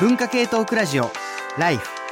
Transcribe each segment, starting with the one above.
文化系トークラジオライフ。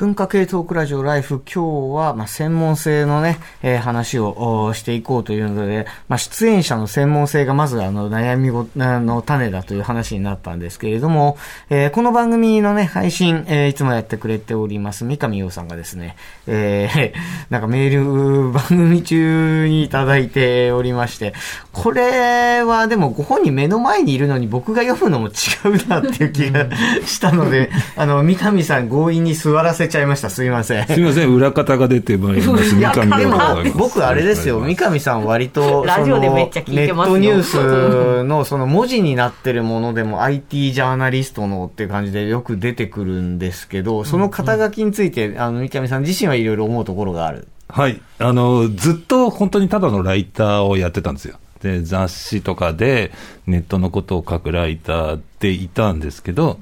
文化系トークラジオライフ、今日は、まあ、専門性のね、えー話をしていこうというので、まあ、出演者の専門性がまずあの悩みごあの種だという話になったんですけれども、えーこの番組のね、配信、えーいつもやってくれております、三上洋さんがですね、えー なんかメール番組中にいただいておりまして、これはでもご本人目の前にいるのに僕が読むのも違うなっていう気がしたので、あの、三上さん強引に座らせちゃいました。すいません。すみません、裏方が出てまいります。三上でもでございます僕あれですよ、三上さん割と、ラジオでめっちゃ聞いてますよそのネットニュースのその文字になってるものでも IT ジャーナリストのっていう感じでよく出てくるんですけど、その肩書きについて、あの、三上さん自身はいろいろ思うところがある。はい。あの、ずっと本当にただのライターをやってたんですよ。で、雑誌とかでネットのことを書くライターでいたんですけど、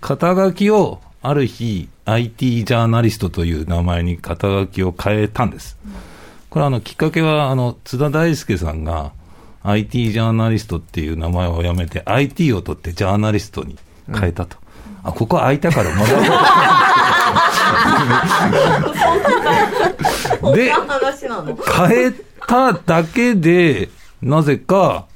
肩書きをある日 IT ジャーナリストという名前に肩書きを変えたんです。これあの、きっかけは、あの、津田大介さんが IT ジャーナリストっていう名前をやめて IT を取ってジャーナリストに変えたと。あ、ここ空いたから戻ろうで、変えただけで、なぜか、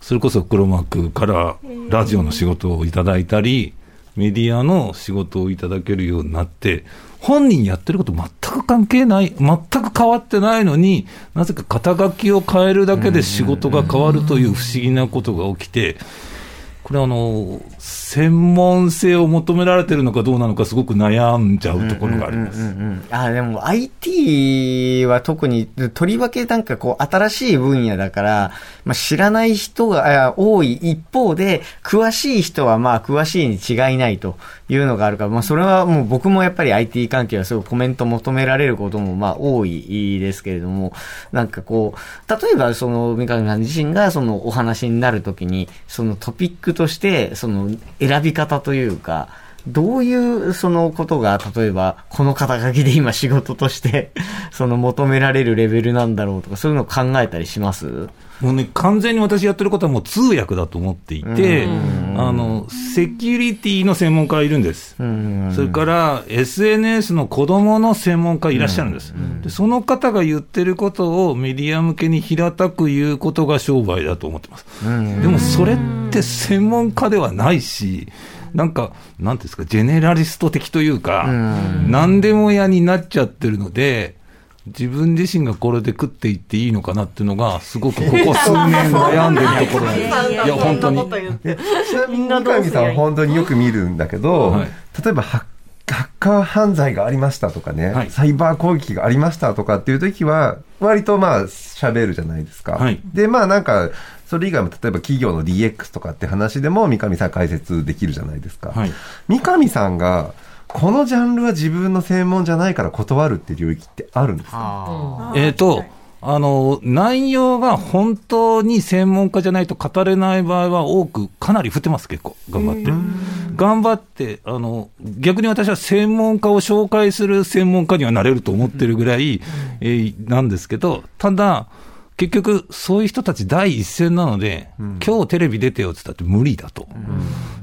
それこそ黒幕からラジオの仕事をいただいたり、メディアの仕事をいただけるようになって、本人やってること全く関係ない、全く変わってないのに、なぜか肩書きを変えるだけで仕事が変わるという不思議なことが起きて、これあの、専門性を求められてるのかどうなのかすごく悩んじゃうところがあります。うんうんうんあ、でも IT は特に、とりわけなんかこう新しい分野だから、まあ、知らない人が多い一方で、詳しい人はまあ詳しいに違いないというのがあるから、まあそれはもう僕もやっぱり IT 関係はすごいコメント求められることもまあ多いですけれども、なんかこう、例えばその三上さん自身がそのお話になるときに、そのトピックとして、その選び方というか、どういうそのことが、例えば、この肩書きで今仕事として、その求められるレベルなんだろうとか、そういうのを考えたりします？もうね、完全に私やってることはもう通訳だと思っていて、あの、セキュリティの専門家がいるんです。うん。それから、SNS の子供の専門家いらっしゃるんです。でその方が言ってることをメディア向けに平たく言うことが商売だと思ってます。でもそれって専門家ではないし、なんか、なんですか、ジェネラリスト的というか、何でも屋になっちゃってるので、自分自身がこれで食っていっていいのかなっていうのが、すごくここ数年悩んでるところで、いや、本当に。ちなみに三上さんは本当によく見るんだけど、はい例えばハッハッカー犯罪がありましたとかね、はいサイバー攻撃がありましたとかっていう時は、割とまあ喋るじゃないですか。はいで、まあなんか、それ以外も例えば企業の DX とかって話でも三上さん解説できるじゃないですか。はい三上さんが、このジャンルは自分の専門じゃないから断るっていう領域ってあるんですか？あえっ、と、あの、内容が本当に専門家じゃないと語れない場合は多く、かなり振ってます、結構。頑張って。頑張って、あの、逆に私は専門家を紹介する専門家にはなれると思ってるぐらい、えーなんですけど、ただ、結局、そういう人たち第一線なので、今日テレビ出てよって言ったって無理だと。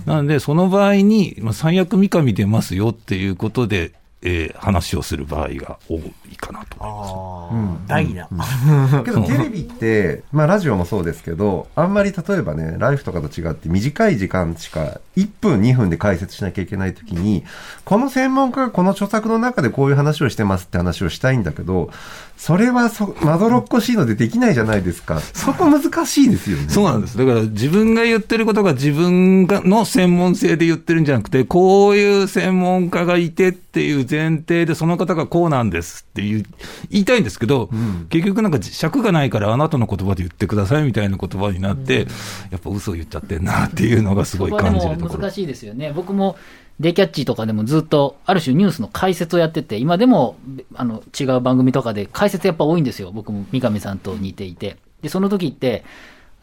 なので、その場合に、まあ、最悪三上出ますよっていうことで、えー話をする場合が多いかなと思います。あ。大だ。けどテレビって、まあラジオもそうですけど、あんまり例えばね、ライフとかと違って短い時間しか1分2分で解説しなきゃいけないときに、この専門家がこの著作の中でこういう話をしてますって話をしたいんだけど、それはそ、まどろっこしいのでできないじゃないですか。そこ難しいですよね。そうなんです。だから自分が言ってることが自分がの専門性で言ってるんじゃなくて、こういう専門家がいてっていう前提で、その方がこうなんですっていう言いたいんですけど、結局なんか尺がないからあなたの言葉で言ってくださいみたいな言葉になって、やっぱ嘘言っちゃってんなっていうのがすごい感じるところ難。しいですよね。僕もデイキャッチとかでもずっと、ある種ニュースの解説をやってて、今でも、あの、違う番組とかで解説やっぱ多いんですよ。僕も三上さんと似ていて。で、その時って、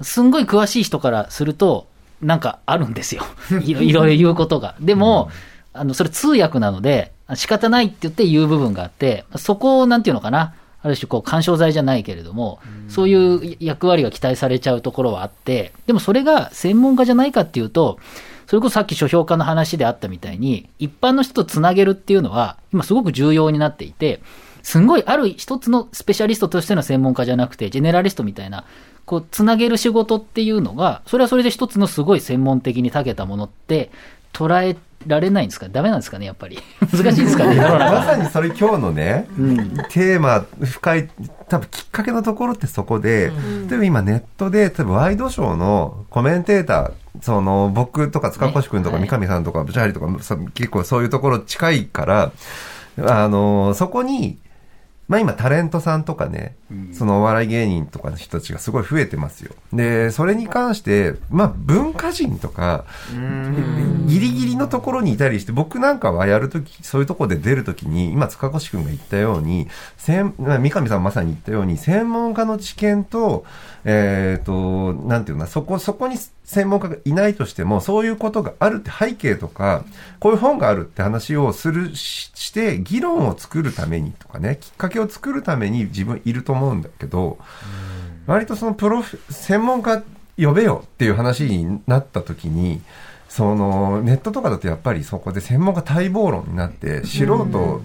すんごい詳しい人からすると、なんかあるんですよ。いろいろ言うことが。でも、あの、それ通訳なので、仕方ないって言って言う部分があって、そこを、なんていうのかな。ある種、こう、干渉剤じゃないけれども、そういう役割が期待されちゃうところはあって、でもそれが専門家じゃないかっていうと、そそれこそさっき書評家の話であったみたいに、一般の人とつなげるっていうのは、今すごく重要になっていて、すんごいある一つのスペシャリストとしての専門家じゃなくて、ジェネラリストみたいな、こう、つなげる仕事っていうのが、それはそれで一つのすごい専門的に長けたものって、捉えられないんですか？ダメなんですかね、やっぱり。難しいですかね、まさにそれ今日のね、テーマ、深い、多分きっかけのところってそこで、例えば今ネットで、例えばワイドショーのコメンテーター、その僕とか塚越くんとかね三上さんとかブチャーリとか、そ結構そういうところ近いから、あの、そこに、まあ今タレントさんとかね、そのお笑い芸人とかの人たちがすごい増えてますよ。で、それに関して、まあ文化人とか、ギリギリのところにいたりして、僕なんかはやるとき、そういうところで出るときに、今塚越くんが言ったように、三上さんまさに言ったように、専門家の知見と、えっ、と、なんていうな、そこ、そこに専門家がいないとしても、そういうことがあるって背景とか、こういう本があるって話をするしして、議論を作るためにとかね、きっかけを作るために自分いると思うんだけど、割とそのプロフ、専門家呼べよっていう話になった時に、そのネットとかだとやっぱりそこで専門家待望論になって、素人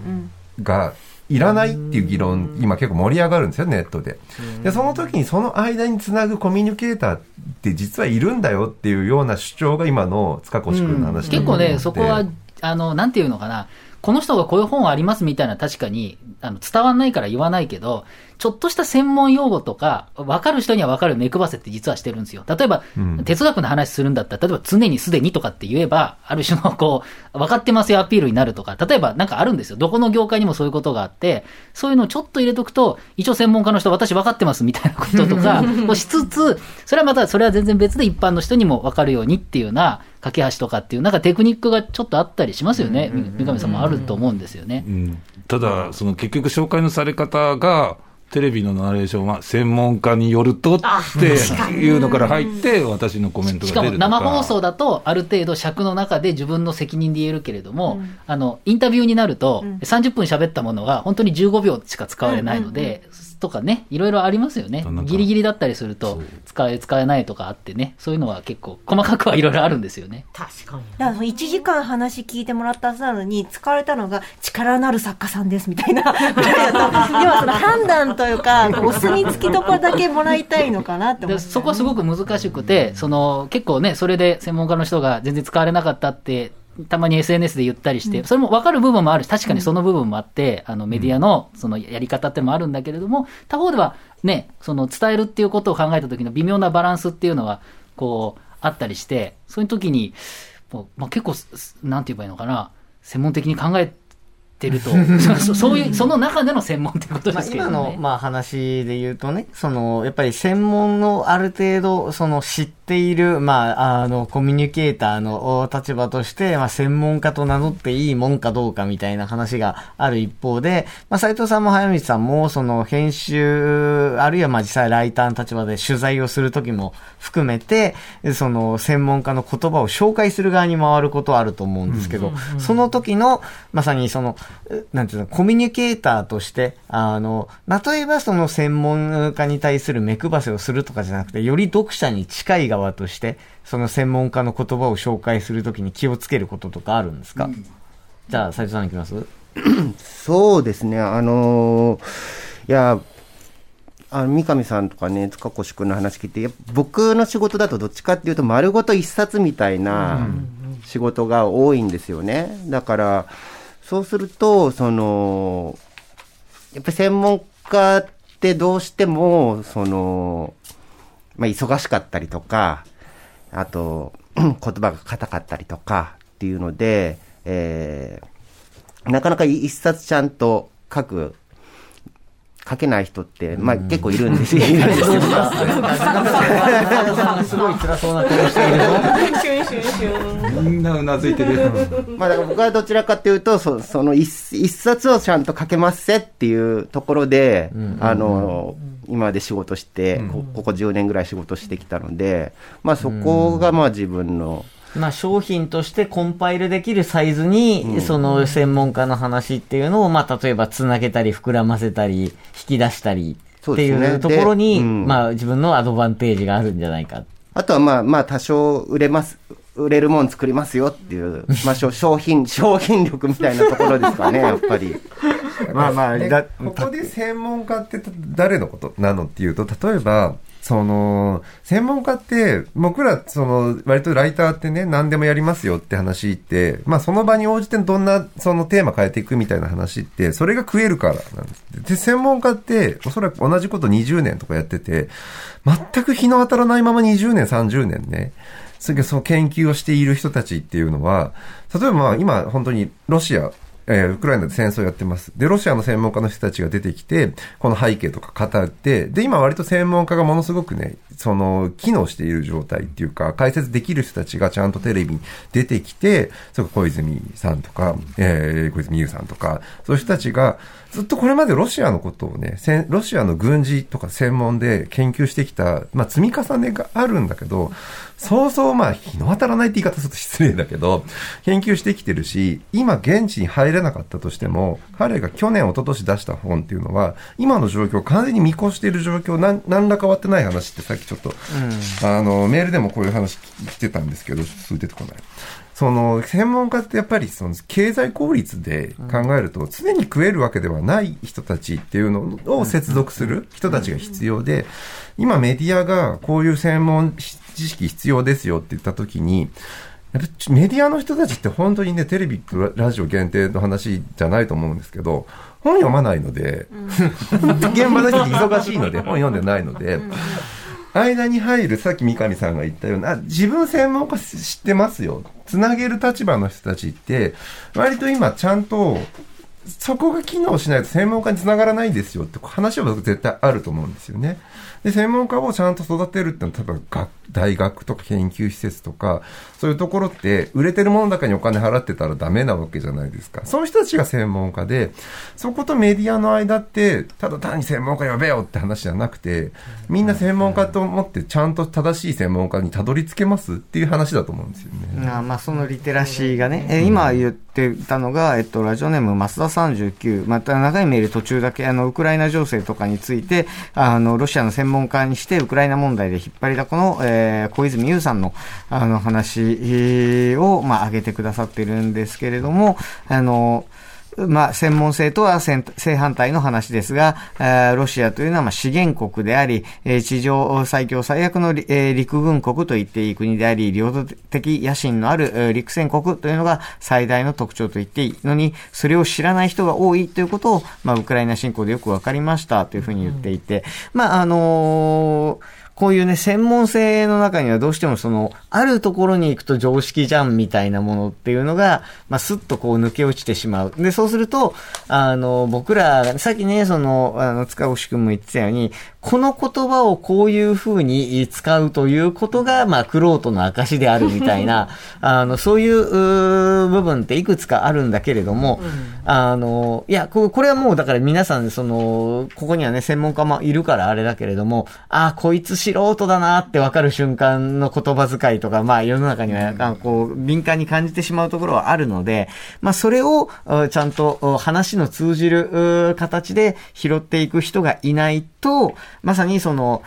がいらないっていう議論、今結構盛り上がるんですよ、ネットで。で、その時にその間につなぐコミュニケーターって実はいるんだよっていうような主張が今の塚越君の話結構ね、そこは、あの、なんていうのかな、この人がこういう本ありますみたいな確かに、あの、伝わんないから言わないけど、ちょっとした専門用語とか、分かる人には分かる目配せって実はしてるんですよ。例えば、うん哲学の話するんだったら、例えば常にすでにとかって言えば、ある種のこう、分かってますよアピールになるとか、例えばなんかあるんですよ。どこの業界にもそういうことがあって、そういうのをちょっと入れとくと、一応専門家の人、私分かってますみたいなこととか をしつつ、それはまた、それは全然別で一般の人にも分かるようにっていうような、架け橋とかっていう、なんかテクニックがちょっとあったりしますよね。三上さんもあると思うんですよね。うんただ、その結局紹介のされ方が、テレビのナレーションは専門家によるとっていうのから入って、私のコメントしかもが出るとか。生放送だと、ある程度尺の中で自分の責任で言えるけれども、あの、インタビューになると、30分喋ったものが本当に15秒しか使われないので、とかね、いろいろありますよねギリギリだったりすると、使え、使えないとかあってね、そういうのは結構、細かくはいろいろあるんですよね。確かに。だからその1時間話聞いてもらったはずなのに、使われたのが力のある作家さんですみたいな 要はその判断というか、お墨付きとこだけもらいたいのかなって思って。でそこはすごく難しくて、その結構ね、それで専門家の人が全然使われなかったって、たまに SNS で言ったりして、それも分かる部分もあるし、確かにその部分もあって、あのメディアのそのやり方ってのもあるんだけれども、他方ではね、その伝えるっていうことを考えた時の微妙なバランスっていうのは、こう、あったりして、そういう時に、もうまあ、結構、すなんて言えばいいのかな、専門的に考えてると、そそういう、その中での専門ってことまあですけどね。今の、まあ、話で言うとね、その、やっぱり専門のある程度、その知っている、まあ、あの、コミュニケーターのお立場として、まあ、専門家と名乗っていいもんかどうかみたいな話がある一方で、まあ、斉藤さんも早道さんも、その、編集、あるいはまあ、実際ライターの立場で取材をするときも含めて、その、専門家の言葉を紹介する側に回ることはあると思うんですけど、その時の、まさにその、なんていうの、コミュニケーターとして、あの、例えばその専門家に対する目配せをするとかじゃなくて、より読者に近い側として、その専門家の言葉を紹介するときに気をつけることとかあるんですか、じゃあ、斉藤さんいきます？そうですね、あのーいや、あの三上さんとかね、塚越君の話聞いて、僕の仕事だとどっちかっていうと、丸ごと一冊みたいな仕事が多いんですよね。だから、そうすると、その、やっぱり専門家ってどうしても、その、まあ、忙しかったりとか、あと、言葉が硬かったりとかっていうので、えーなかなか一冊ちゃんと書く、書けない人って、まあ結構いるんですよ。すごい辛そうな顔している。みんなうなずいてる。まあだから僕はどちらかというと、そその一一冊をちゃんと書けますせっていうところで、あの、今まで仕事して、こここ10年ぐらい仕事してきたので、まあそこがまあ自分の、まあ、商品としてコンパイルできるサイズに、その専門家の話っていうのを、まあ、例えばつなげたり、膨らませたり、引き出したりっていうところに、でうんまあ、自分のアドバンテージがあるんじゃないか。あとはまあまあ多少売れます、売れるもん作りますよっていう、まあ、しょ商品、商品力みたいなところですかね、やっぱり。まあまあ、ここで専門家って誰のことなのっていうと、例えば、その、専門家って、僕ら、その、割とライターってね、何でもやりますよって話って、まあその場に応じてどんな、そのテーマ変えていくみたいな話って、それが食えるからなんです。で、専門家って、おそらく同じこと20年とかやってて、全く日の当たらないまま20年、30年ね、それその研究をしている人たちっていうのは、例えばまあ今本当にロシア、えーウクライナで戦争やってます。で、ロシアの専門家の人たちが出てきて、この背景とか語って、で、今割と専門家がものすごくね、その、機能している状態っていうか、解説できる人たちがちゃんとテレビに出てきて、それ小泉さんとか、えー、小泉優さんとか、そういう人たちが、ずっとこれまでロシアのことをね、ロシアの軍事とか専門で研究してきた、まあ積み重ねがあるんだけど、そうそうまあ日の当たらないって言い方すると失礼だけど、研究してきてるし、今現地に入れなかったとしても、彼が去年、一昨年出した本っていうのは、今の状況完全に見越している状況、なん何ら変わってない話ってさっきちょっと、あの、メールでもこういう話来てたんですけど、すぐ出てこない。その、専門家ってやっぱりその、経済効率で考えると、常に食えるわけではない人たちっていうのを接続する人たちが必要で、今メディアがこういう専門知識必要ですよって言った時に、メディアの人たちって本当にね、テレビとラジオ限定の話じゃないと思うんですけど、本読まないので、現場の人忙しいので、本読んでないので、間に入る、さっき三上さんが言ったような、あ自分専門家知ってますよ。つなげる立場の人たちって、割と今ちゃんと、そこが機能しないと専門家につながらないんですよって話は僕絶対あると思うんですよね。で、専門家をちゃんと育てるってのは、例えば大学とか研究施設とか、そういうところって、売れてるものの中にお金払ってたらダメなわけじゃないですか。その人たちが専門家で、そことメディアの間って、ただ単に専門家呼べよって話じゃなくて、みんな専門家と思ってちゃんと正しい専門家にたどり着けますっていう話だと思うんですよね。あまあ、そのリテラシーがね、え今言っててたのが、えっと、ラジオネーム、増田39、また長いメール途中だけ、あの、ウクライナ情勢とかについて、あの、ロシアの専門家にして、ウクライナ問題で引っ張りだこの、えー小泉優さんの、あの、話を、まあ、挙げてくださってるんですけれども、あの、まあ、専門性とは正反対の話ですが、ロシアというのはまあ資源国であり、地上最強最悪の、陸軍国と言っていい国であり、領土的野心のある陸戦国というのが最大の特徴と言っていいのに、それを知らない人が多いということを、まあ、ウクライナ侵攻でよくわかりましたというふうに言っていて、まあ、あのーこういうね、専門性の中にはどうしてもその、あるところに行くと常識じゃんみたいなものっていうのが、まあ、スッとこう抜け落ちてしまう。で、そうすると、あの、僕ら、さっきね、その、あの、塚越くんも言ってたように、この言葉をこういう風に使うということが、まあ、クロートの証であるみたいな、あの、そういう部分っていくつかあるんだけれども、あの、いや、ここれはもうだから皆さん、その、ここにはね、専門家もいるからあれだけれども、あ、こいつ素人だなってわかる瞬間の言葉遣いとか、まあ世の中には、あこう、敏感に感じてしまうところはあるので、まあそれを、あちゃんとあ話の通じるう形で拾っていく人がいないと、まさにその、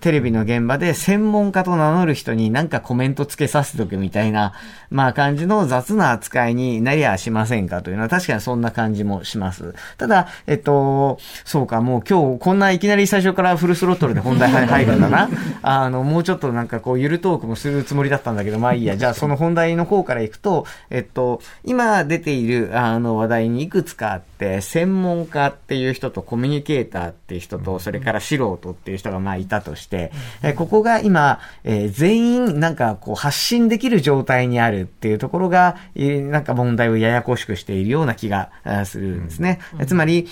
テレビの現場で専門家と名乗る人になんかコメントつけさせとくみたいな、まあ感じの雑な扱いになりゃしませんかというのは確かにそんな感じもします。ただ、えっと、そうか、もう今日こんないきなり最初からフルスロットルで本題入るんだな。あの、もうちょっとなんかこう、ゆるトークもするつもりだったんだけど、まあいいや。じゃあその本題の方からいくと、えっと、今出ているあの話題にいくつかあって、専門家っていう人とコミュニケーターっていう人と、それから素人っていう人がまあいたとして、えここが今、えー全員なんかこう発信できる状態にあるっていうところが、えーなんか問題をややこしくしているような気がするんですね。えつまり、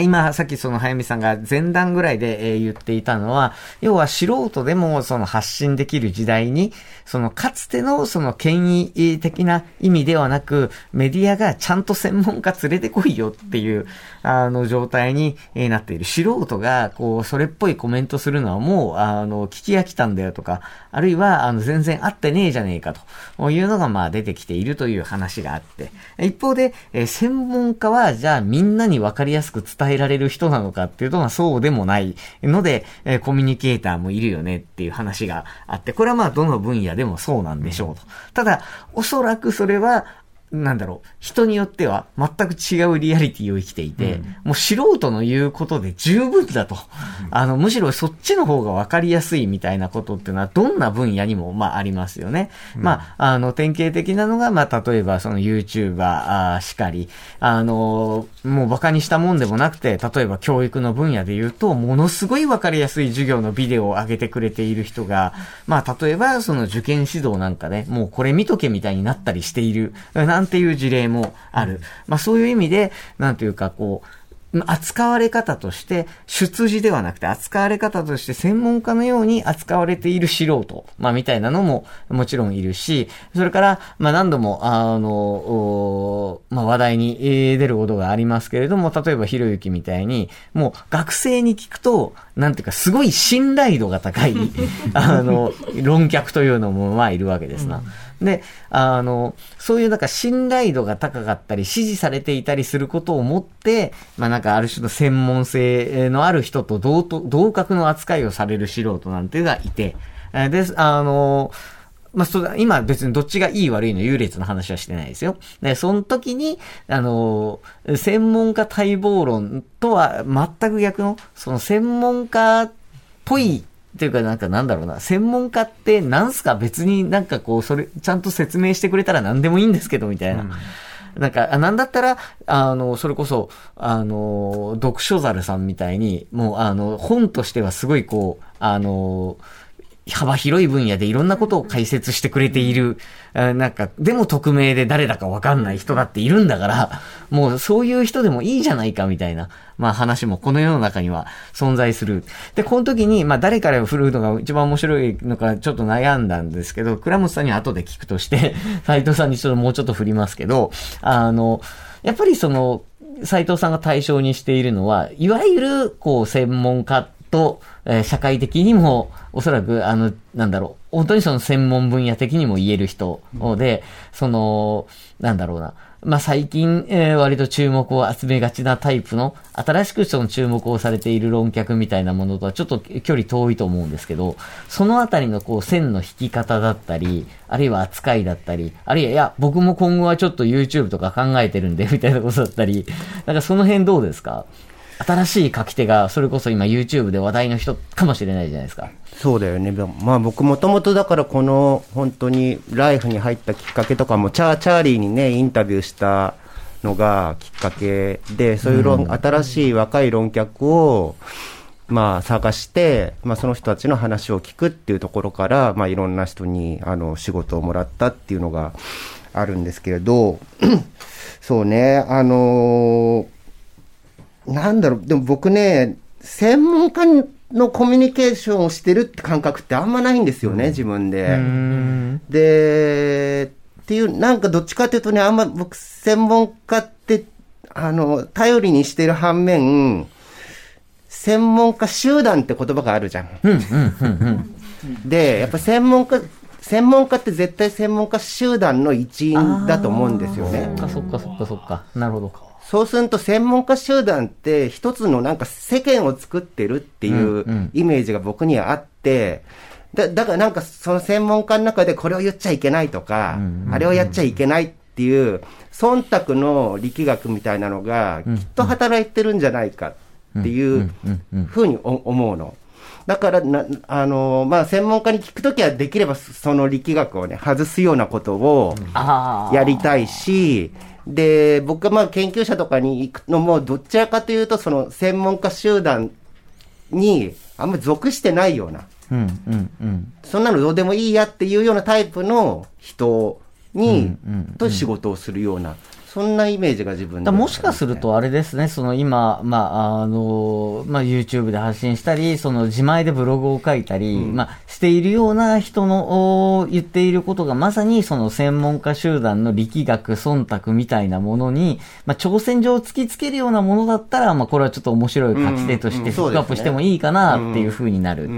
今、さっきその早見さんが前段ぐらいで、言っていたのは、要は素人でもその発信できる時代に、そのかつてのその権威的な意味ではなく、メディアがちゃんと専門家連れてこいよっていう、あの状態になっている。素人が、こう、それっぽいコメントするのはもう、あの、聞き飽きたんだよとか、あるいは、あの、全然合ってねえじゃねえかというのが、まあ出てきているという話があって、一方で、専門家は、じゃあみんなにわかりやすく伝伝えられる人なのかっていうと、まあそうでもないので、えーコミュニケーターもいるよねっていう話があって、これはまあどの分野でもそうなんでしょうと。ただ、おそらくそれは、なんだろう、人によっては全く違うリアリティを生きていて、もう素人の言うことで十分だと。あの、むしろそっちの方が分かりやすいみたいなことっていうのは、どんな分野にも、まあありますよね。まあ、あの、典型的なのが、まあ、例えばその YouTuber しかり、あの、もう馬鹿にしたもんでもなくて、例えば教育の分野で言うと、ものすごい分かりやすい授業のビデオを上げてくれている人が、まあ、例えばその受験指導なんかで、もうこれ見とけみたいになったりしている、なんていう事例もある。まあ、そういう意味で、なんていうかこう、扱われ方として、出自ではなくて扱われ方として専門家のように扱われている素人、まあみたいなのももちろんいるし、それから、まあ何度も、あの、おまあ話題にえー出ることがありますけれども、例えばひろゆきみたいに、もう学生に聞くと、なんていうかすごい信頼度が高い、あの、論客というのもまあいるわけですな。で、あの、そういうなんか信頼度が高かったり、支持されていたりすることをもって、まあなんかある種の専門性のある人と同と同格の扱いをされる素人なんていうのがいて、えーで、あの、まあ、そうだ、今別にどっちがいい悪いの優劣の話はしてないですよ。で、その時に、あの、専門家待望論とは全く逆の、その専門家っぽいっていうかなんかなんだろうな、専門家ってなんすか別になんかこう、それ、ちゃんと説明してくれたら何でもいいんですけど、みたいな。なんか、あなんだったら、あの、それこそ、あの、読書猿さんみたいに、もう、あの、本としてはすごいこう、あの、幅広い分野でいろんなことを解説してくれている、なんか、でも匿名で誰だかわかんない人だっているんだから、もうそういう人でもいいじゃないかみたいな、まあ話もこの世の中には存在する。で、この時に、まあ誰から振るうのが一番面白いのかちょっと悩んだんですけど、倉本さんに後で聞くとして、斉藤さんにちょっともうちょっと振りますけど、あの、やっぱりその、斉藤さんが対象にしているのは、いわゆる、こう、専門家と、えー社会的にも、おそらく、あの、なんだろう、本当にその専門分野的にも言える人で、その、なんだろうな、まあ、最近、えー割と注目を集めがちなタイプの、新しくその注目をされている論客みたいなものとはちょっと距離遠いと思うんですけど、そのあたりのこう線の引き方だったり、あるいは扱いだったり、あるいは、いや、僕も今後はちょっと YouTube とか考えてるんで、みたいなことだったり、なんかその辺どうですか？新しい書き手が、それこそ今 YouTube で話題の人かもしれないじゃないですか。そうだよね。まあ僕もともとだからこの本当にライフに入ったきっかけとかも、チャーチャーリーにね、インタビューしたのがきっかけで、そういう論、新しい若い論客を、まあ探して、まあその人たちの話を聞くっていうところから、まあいろんな人にあの仕事をもらったっていうのがあるんですけれど、そうね、あのなんだろう、でも僕ね、専門家のコミュニケーションをしてるって感覚ってあんまないんですよね、自分で。で、っていう、なんかどっちかっていうとね、あんま僕、専門家って、あの、頼りにしてる反面、専門家集団って言葉があるじゃん。で、やっぱ専門家、専門家って絶対専門家集団の一員だと思うんですよね。そっかそっかそっかそっか。なるほど。そうすると専門家集団って一つのなんか世間を作ってるっていうイメージが僕にはあって、だだからなんかその専門家の中でこれを言っちゃいけないとか、あれをやっちゃいけないっていう忖度の力学みたいなのがきっと働いてるんじゃないかっていうふうにお思うの。だからな、あのまあ、専門家に聞くときはできればその力学をね、外すようなことを。やりたいし、で、僕がまあ研究者とかに行くのも、どちらかというと、その専門家集団にあんまり属してないような、うんうんうん。そんなのどうでもいいやっていうようなタイプの人に、と仕事をするような、そんなイメージが自分で、だからもしかする、とあれですね、その今、まあ、あの、まあ、YouTube で発信したり、その自前でブログを書いたり、まあ、しているような人のお言っていることがまさにその専門家集団の力学、忖度みたいなものに、まあ、挑戦状を突きつけるようなものだったら、まあ、これはちょっと面白い書き手としてピックアップしてもいいかなっていうふうになる。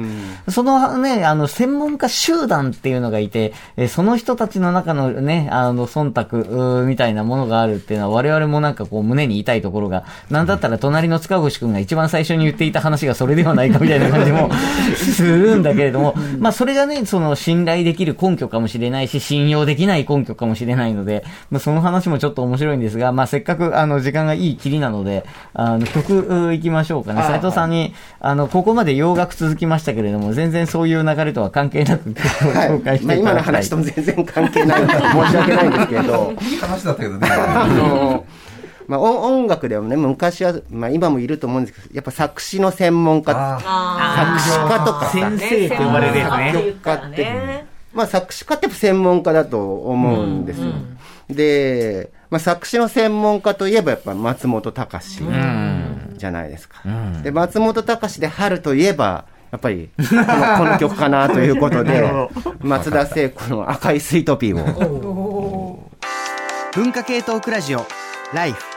そのね、あの、専門家集団っていうのがいて、えーその人たちの中のね、あの、忖度みたいなものがああるっていうのは我々もなんかこう胸に痛いところが、なんだったら隣の塚越くんが一番最初に言っていた話がそれではないかみたいな感じも するんだけれども、まあそれがね、その信頼できる根拠かもしれないし、信用できない根拠かもしれないので、まあその話もちょっと面白いんですが、まあせっかくあの時間がいいきりなので、あの曲う行きましょうかね。斉藤さんに、あの、ここまで洋楽続きましたけれども、全然そういう流れとは関係なく曲を紹介してまあ、今のいただきたい。話とも全然関係ないので申し訳ないんですけど、いい話だったけどね。あの、まあ、音音楽でもね、昔は、まあ、今もいると思うんですけど、やっぱ作詞の専門家、あ作詞家とかさ、先生と呼ばれるやつね。作曲家って、まあ、作詞家って専門家だと思うんですよ。で、まあ、作詞の専門家といえばやっぱ松本隆じゃないですか。で、松本隆で春といえば、やっぱり、このこの曲かなということで、松田聖子の赤いスイートピーを。文化系トークラジオライフ。